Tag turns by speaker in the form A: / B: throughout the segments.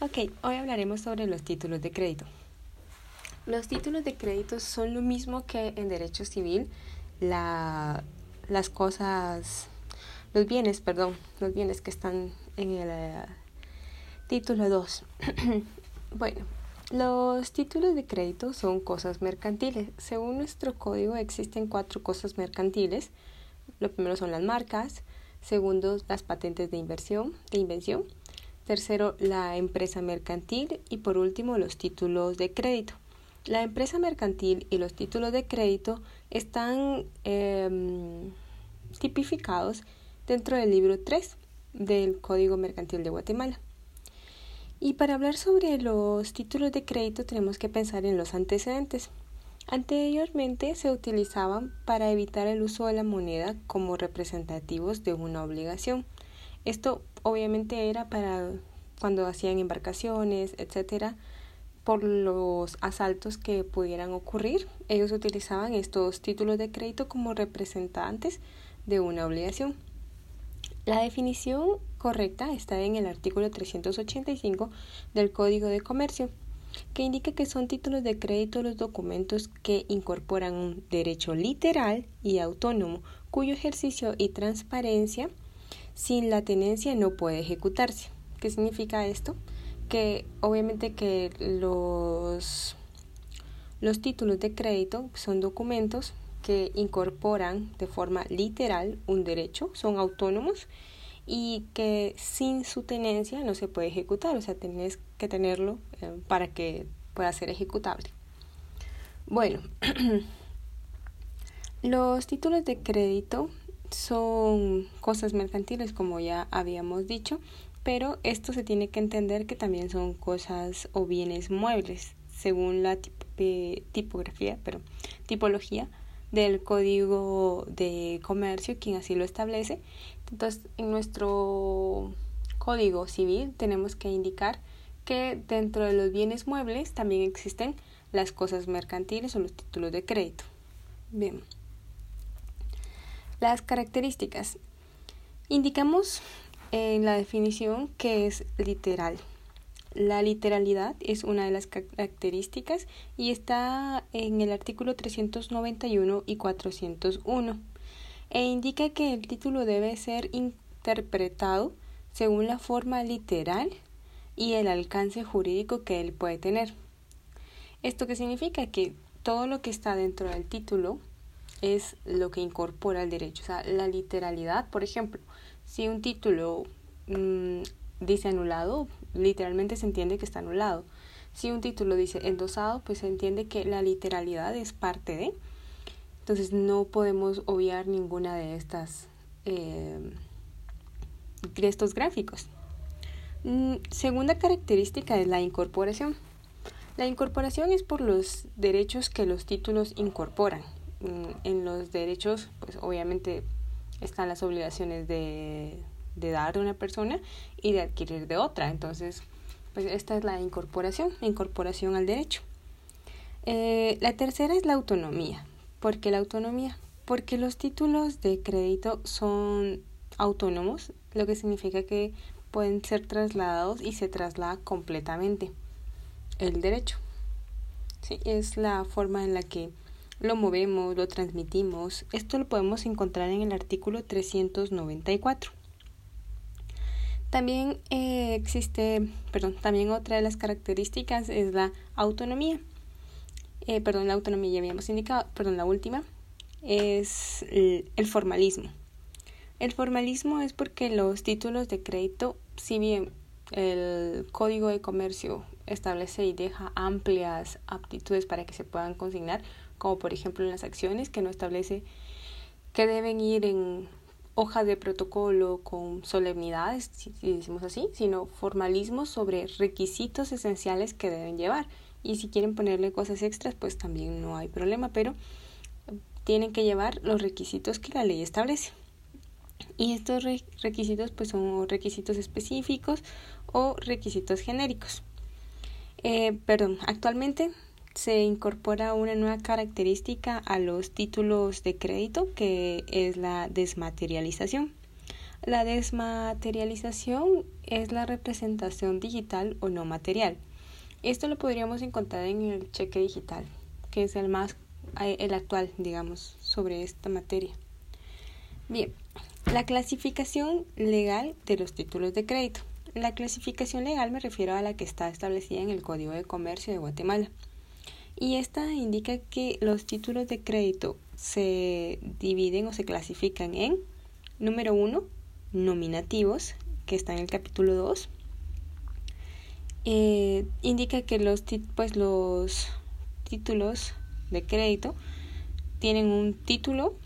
A: Ok, hoy hablaremos sobre los títulos de crédito. Los títulos de crédito son lo mismo que en derecho civil la, las cosas, los bienes, perdón, los bienes que están en el eh, título 2. bueno, los títulos de crédito son cosas mercantiles. Según nuestro código existen cuatro cosas mercantiles. Lo primero son las marcas, segundo las patentes de inversión, de invención, tercero la empresa mercantil y por último los títulos de crédito. La empresa mercantil y los títulos de crédito están em, tipificados dentro del libro 3 del Código Mercantil de Guatemala. Y para hablar sobre los títulos de crédito tenemos que pensar en los antecedentes. Anteriormente se utilizaban para evitar el uso de la moneda como representativos de una obligación. Esto obviamente era para cuando hacían embarcaciones, etcétera, por los asaltos que pudieran ocurrir. Ellos utilizaban estos títulos de crédito como representantes de una obligación. La definición correcta está en el artículo 385 del Código de Comercio, que indica que son títulos de crédito los documentos que incorporan un derecho literal y autónomo, cuyo ejercicio y transparencia sin la tenencia no puede ejecutarse. ¿Qué significa esto? Que obviamente que los, los títulos de crédito son documentos que incorporan de forma literal un derecho, son autónomos y que sin su tenencia no se puede ejecutar, o sea, tienes que tenerlo eh, para que pueda ser ejecutable. Bueno, los títulos de crédito son cosas mercantiles, como ya habíamos dicho, pero esto se tiene que entender que también son cosas o bienes muebles, según la tipografía, pero tipología del Código de Comercio, quien así lo establece. Entonces, en nuestro Código Civil tenemos que indicar que dentro de los bienes muebles también existen las cosas mercantiles o los títulos de crédito. Bien. Las características. Indicamos en la definición que es literal. La literalidad es una de las características y está en el artículo 391 y 401 e indica que el título debe ser interpretado según la forma literal y el alcance jurídico que él puede tener. ¿Esto qué significa? Que todo lo que está dentro del título es lo que incorpora el derecho. O sea, la literalidad, por ejemplo, si un título mm, dice anulado, literalmente se entiende que está anulado. Si un título dice endosado, pues se entiende que la literalidad es parte de. Entonces no podemos obviar ninguna de estas eh, de estos gráficos. Mm, segunda característica es la incorporación. La incorporación es por los derechos que los títulos incorporan. Mm, en los derechos, pues obviamente están las obligaciones de, de dar de una persona y de adquirir de otra. Entonces, pues esta es la incorporación, incorporación al derecho. Eh, la tercera es la autonomía. ¿Por qué la autonomía? Porque los títulos de crédito son autónomos, lo que significa que pueden ser trasladados y se traslada completamente el derecho. Sí, es la forma en la que lo movemos, lo transmitimos. Esto lo podemos encontrar en el artículo 394. También eh, existe, perdón, también otra de las características es la autonomía. Eh, perdón, la autonomía ya habíamos indicado, perdón, la última es el formalismo. El formalismo es porque los títulos de crédito, si bien el Código de Comercio establece y deja amplias aptitudes para que se puedan consignar, como por ejemplo en las acciones, que no establece que deben ir en hojas de protocolo con solemnidades, si, decimos así, sino formalismos sobre requisitos esenciales que deben llevar. Y si quieren ponerle cosas extras, pues también no hay problema, pero tienen que llevar los requisitos que la ley establece. Y estos requisitos pues son requisitos específicos o requisitos genéricos. Eh, perdón, actualmente se incorpora una nueva característica a los títulos de crédito que es la desmaterialización. La desmaterialización es la representación digital o no material. Esto lo podríamos encontrar en el cheque digital, que es el más el actual, digamos, sobre esta materia. Bien, la clasificación legal de los títulos de crédito. La clasificación legal me refiero a la que está establecida en el Código de Comercio de Guatemala. Y esta indica que los títulos de crédito se dividen o se clasifican en, número uno, nominativos, que está en el capítulo 2. Eh, indica que los, pues, los títulos de crédito tienen un título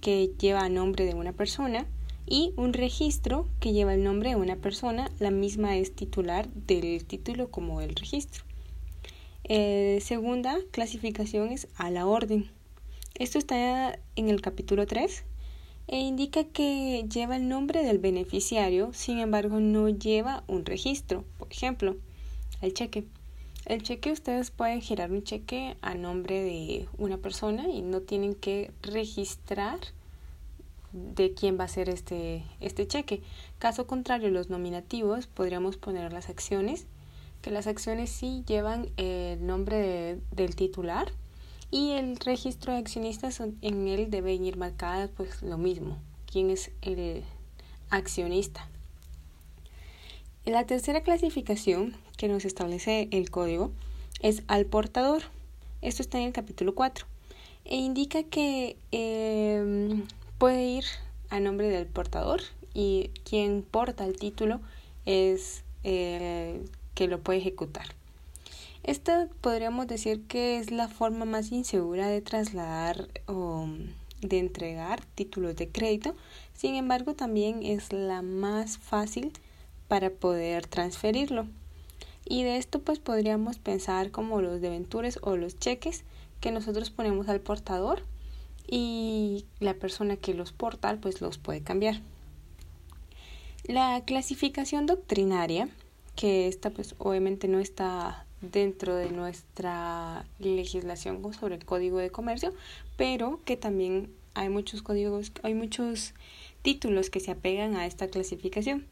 A: que lleva nombre de una persona y un registro que lleva el nombre de una persona, la misma es titular del título como el registro. Eh, segunda clasificación es a la orden. Esto está en el capítulo 3 e indica que lleva el nombre del beneficiario, sin embargo no lleva un registro. Por ejemplo, el cheque. El cheque ustedes pueden girar un cheque a nombre de una persona y no tienen que registrar de quién va a ser este, este cheque. Caso contrario, los nominativos podríamos poner las acciones que las acciones sí llevan el nombre del titular y el registro de accionistas en él deben ir marcadas pues lo mismo, quién es el accionista. La tercera clasificación que nos establece el código es al portador. Esto está en el capítulo 4 e indica que em, puede ir a nombre del portador y quien porta el título es el que lo puede ejecutar. Esta podríamos decir que es la forma más insegura de trasladar o de entregar títulos de crédito, sin embargo también es la más fácil para poder transferirlo. Y de esto pues podríamos pensar como los deventures o los cheques que nosotros ponemos al portador y la persona que los porta pues los puede cambiar. La clasificación doctrinaria que esta pues obviamente no está dentro de nuestra legislación sobre el código de comercio, pero que también hay muchos códigos, hay muchos títulos que se apegan a esta clasificación.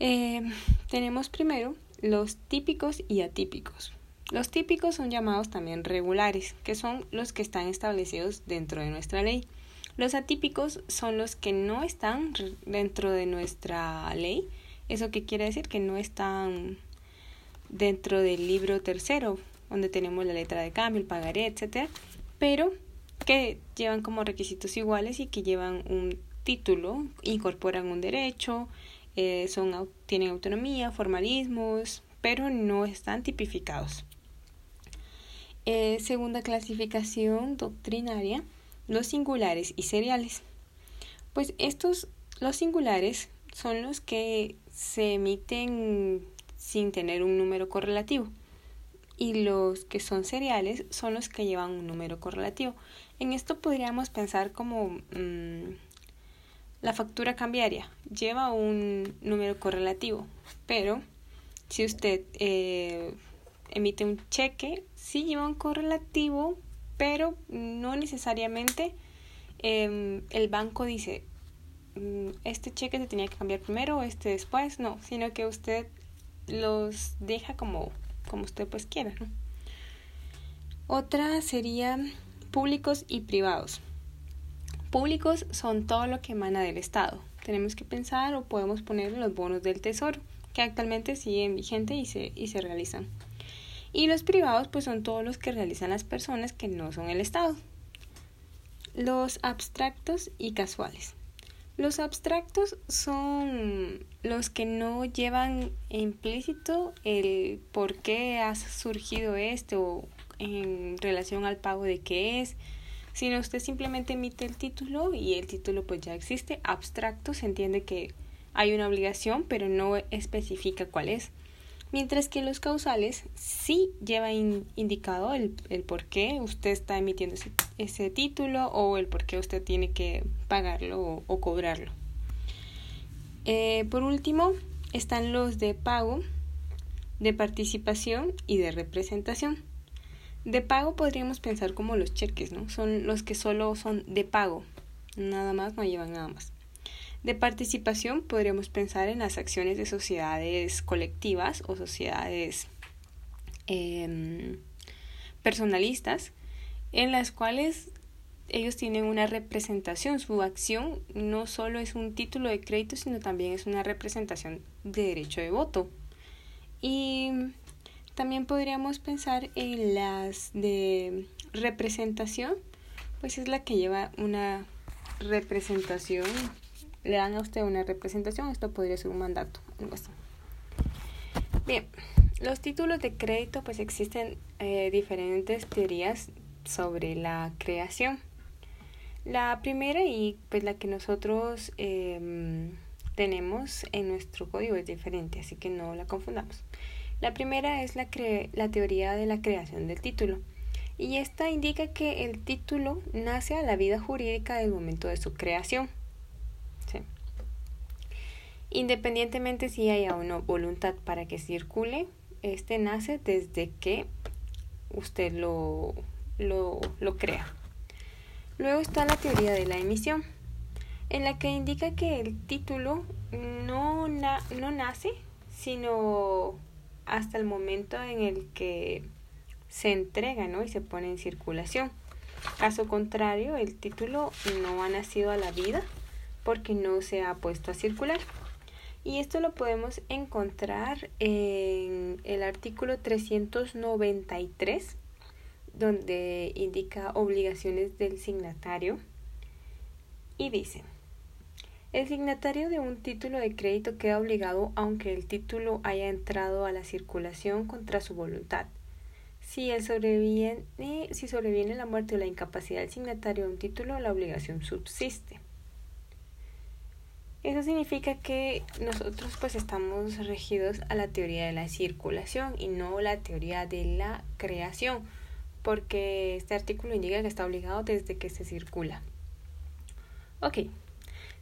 A: Eh, tenemos primero los típicos y atípicos. Los típicos son llamados también regulares, que son los que están establecidos dentro de nuestra ley. Los atípicos son los que no están dentro de nuestra ley, ¿Eso qué quiere decir? Que no están dentro del libro tercero, donde tenemos la letra de cambio, el pagaré, etcétera, pero que llevan como requisitos iguales y que llevan un título, incorporan un derecho, eh, son, tienen autonomía, formalismos, pero no están tipificados. Eh, segunda clasificación doctrinaria, los singulares y seriales. Pues estos, los singulares, son los que se emiten sin tener un número correlativo y los que son seriales son los que llevan un número correlativo. En esto podríamos pensar como mm, la factura cambiaria lleva un número correlativo, pero si usted eh, emite un cheque, sí lleva un correlativo, pero no necesariamente em, el banco dice este cheque se tenía que cambiar primero este después, no, sino que usted los deja como, como usted pues quiera. Otra sería públicos y privados. Públicos son todo lo que emana del Estado. Tenemos que pensar o podemos poner los bonos del Tesoro, que actualmente siguen vigentes y se, y se realizan. Y los privados pues son todos los que realizan las personas que no son el Estado. Los abstractos y casuales. Los abstractos son los que no llevan implícito el por qué ha surgido esto en relación al pago de qué es, sino usted simplemente emite el título y el título pues ya existe. Abstracto se entiende que hay una obligación pero no especifica cuál es. Mientras que los causales sí lleva indicado el, el, por qué usted está emitiendo ese, ese, título o el por qué usted tiene que pagarlo o, cobrarlo. Eh, por último, están los de pago, de participación y de representación. De pago podríamos pensar como los cheques, ¿no? Son los que solo son de pago, nada más, no llevan nada más. De participación podríamos pensar en las acciones de sociedades colectivas o sociedades em, personalistas en las cuales ellos tienen una representación. Su acción no solo es un título de crédito, sino también es una representación de derecho de voto. Y también podríamos pensar en las de representación, pues es la que lleva una representación. Le dan a usted una representación, esto podría ser un mandato, algo así. Bien, los títulos de crédito, pues existen eh, diferentes teorías sobre la creación. La primera y pues la que nosotros em, tenemos en nuestro código es diferente, así que no la confundamos. La primera es la, la teoría de la creación del título y esta indica que el título nace a la vida jurídica del momento de su creación. Independientemente si haya o no voluntad para que circule, este nace desde que usted lo, lo, lo crea. Luego está la teoría de la emisión, en la que indica que el título no, no nace, sino hasta el momento en el que se entrega ¿no? y se pone en circulación. Caso contrario, el título no ha nacido a la vida porque no se ha puesto a circular. Y esto lo podemos encontrar en el artículo 393 donde indica obligaciones del signatario y dice, el signatario de un título de crédito queda obligado aunque el título haya entrado a la circulación contra su voluntad. Si, sobreviene, si sobreviene la muerte o la incapacidad del signatario de un título, la obligación subsiste. Eso significa que nosotros pues estamos regidos a la teoría de la circulación y no la teoría de la creación porque este artículo indica que está obligado desde que se circula. Ok,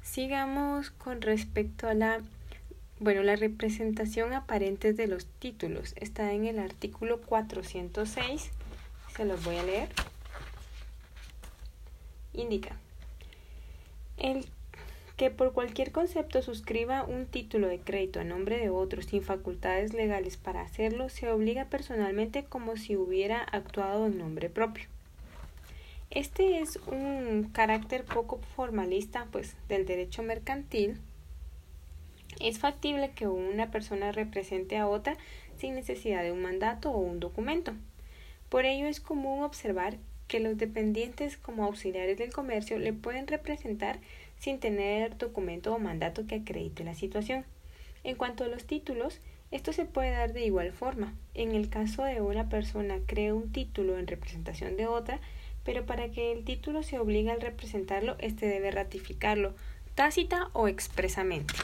A: sigamos con respecto a la, bueno, la representación aparente de los títulos. Está en el artículo 406, se los voy a leer. Indica, el que por cualquier concepto suscriba un título de crédito a nombre de otro sin facultades legales para hacerlo, se obliga personalmente como si hubiera actuado en nombre propio. Este es un carácter poco formalista pues del derecho mercantil. Es factible que una persona represente a otra sin necesidad de un mandato o un documento. Por ello es común observar que los dependientes como auxiliares del comercio le pueden representar sin tener documento o mandato que acredite la situación. En cuanto a los títulos, esto se puede dar de igual forma. En el caso de una persona cree un título en representación de otra, pero para que el título se obligue al representarlo, éste debe ratificarlo, tácita o expresamente.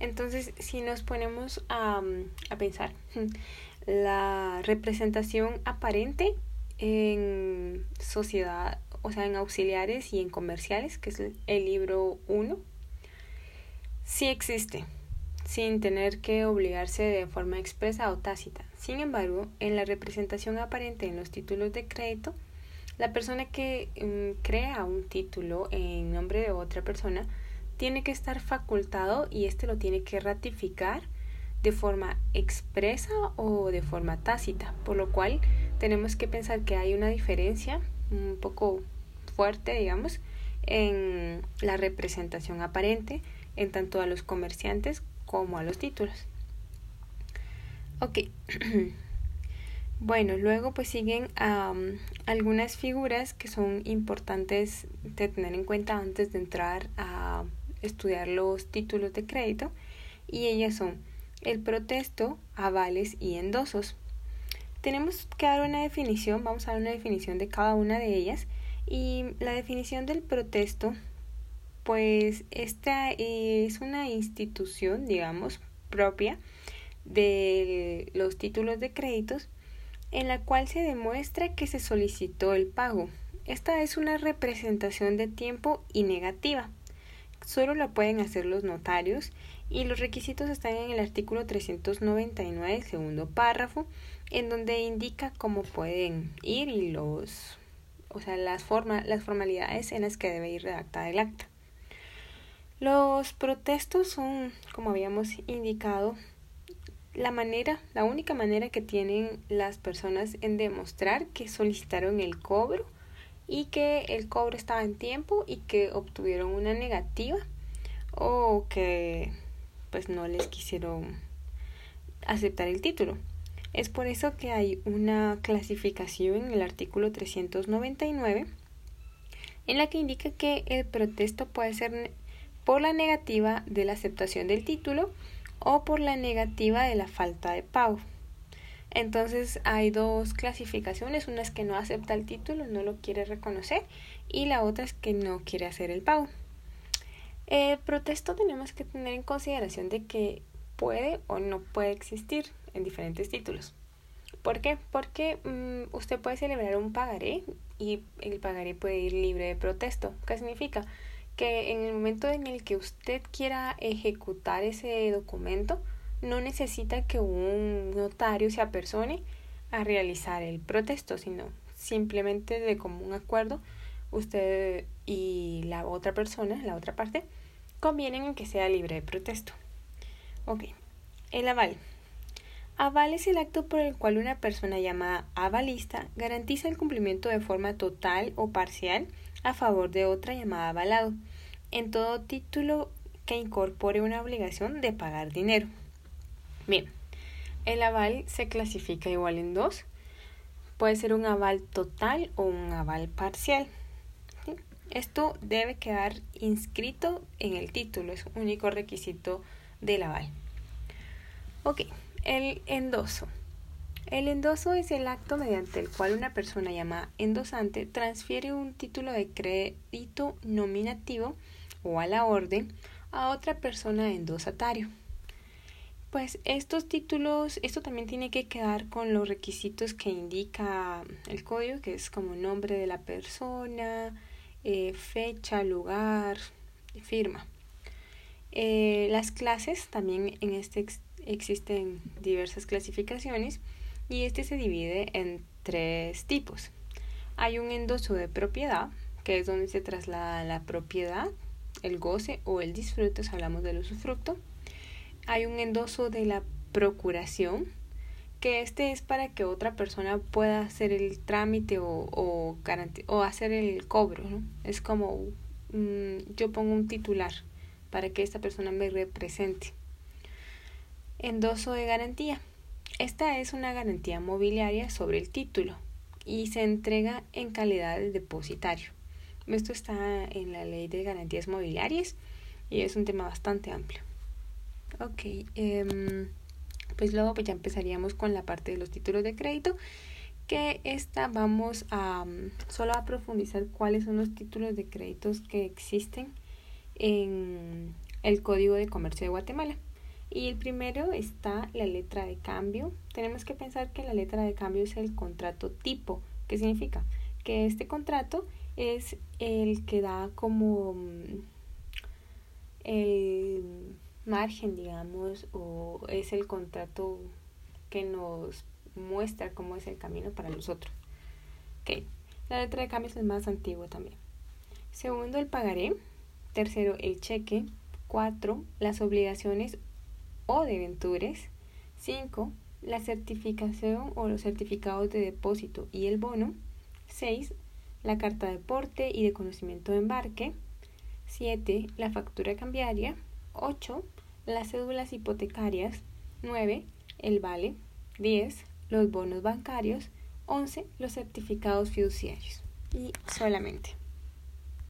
A: Entonces, si nos ponemos a, a pensar, la representación aparente en sociedad o sea, en auxiliares y en comerciales, que es el libro 1, sí existe, sin tener que obligarse de forma expresa o tácita. Sin embargo, en la representación aparente en los títulos de crédito, la persona que mm, crea un título en nombre de otra persona tiene que estar facultado y éste lo tiene que ratificar de forma expresa o de forma tácita, por lo cual tenemos que pensar que hay una diferencia un poco fuerte, digamos, en la representación aparente en tanto a los comerciantes como a los títulos. Ok. bueno, luego pues siguen algunas figuras que son importantes de tener en cuenta antes de entrar a estudiar los títulos de crédito y ellas son el protesto, avales y endosos. Tenemos que dar una definición, vamos a dar una definición de cada una de ellas y la definición del protesto, pues esta es una institución, digamos, propia de los títulos de créditos en la cual se demuestra que se solicitó el pago. Esta es una representación de tiempo y negativa. Solo la pueden hacer los notarios y los requisitos están en el artículo 399, segundo párrafo, en donde indica cómo pueden ir y los, o sea, las, forma, las formalidades en las que debe ir redactada el acta. Los protestos son, como habíamos indicado, la manera, la única manera que tienen las personas en demostrar que solicitaron el cobro y que el cobro estaba en tiempo y que obtuvieron una negativa o que pues no les quisieron aceptar el título. Es por eso que hay una clasificación en el artículo 399 en la que indica que el protesto puede ser por la negativa de la aceptación del título o por la negativa de la falta de pago. Entonces hay dos clasificaciones, una es que no acepta el título, no lo quiere reconocer y la otra es que no quiere hacer el pago. El protesto tenemos que tener en consideración de que puede o no puede existir en diferentes títulos. ¿Por qué? Porque mm, usted puede celebrar un pagaré y el pagaré puede ir libre de protesto. ¿Qué significa? Que en el momento en el que usted quiera ejecutar ese documento, no necesita que un notario se apersone a realizar el protesto, sino simplemente de común acuerdo usted y la otra persona, la otra parte, convienen en que sea libre de protesto. Ok, el aval. Aval es el acto por el cual una persona llamada avalista garantiza el cumplimiento de forma total o parcial a favor de otra llamada avalado, en todo título que incorpore una obligación de pagar dinero. Bien, el aval se clasifica igual en dos. Puede ser un aval total o un aval parcial. Esto debe quedar inscrito en el título, es un único requisito del aval. Ok, el endoso. El endoso es el acto mediante el cual una persona llamada endosante transfiere un título de crédito nominativo o a la orden a otra persona endosatario. Pues estos títulos, esto también tiene que quedar con los requisitos que indica el código, que es como nombre de la persona, eh, fecha, lugar, firma. Eh, las clases, también en este existen diversas clasificaciones y este se divide en tres tipos. Hay un endoso de propiedad, que es donde se traslada la propiedad, el goce o el disfrute, hablamos del usufructo hay un endoso de la procuración, que este es para que otra persona pueda hacer el trámite o, o, o hacer el cobro. ¿no? Es como mm, yo pongo un titular para que esta persona me represente. Endoso de garantía. Esta es una garantía mobiliaria sobre el título y se entrega en calidad de depositario. Esto está en la ley de garantías mobiliarias y es un tema bastante amplio. Ok, em, pues luego pues ya empezaríamos con la parte de los títulos de crédito, que esta vamos a mm, solo a profundizar cuáles son los títulos de créditos que existen en el Código de Comercio de Guatemala. Y el primero está la letra de cambio. Tenemos que pensar que la letra de cambio es el contrato tipo. ¿Qué significa? Que este contrato es el que da como mm, el margen, digamos, o es el contrato que nos muestra cómo es el camino para nosotros. Ok, la letra de cambio es más antiguo también. Segundo, el pagaré. Tercero, el cheque. Cuatro, las obligaciones o debentures. Cinco, la certificación o los certificados de depósito y el bono. Seis, la carta de porte y de conocimiento de embarque. Siete, la factura cambiaria. 8. Las cédulas hipotecarias. 9. El vale. 10. Los bonos bancarios. 11. Los certificados fiduciarios. Y solamente.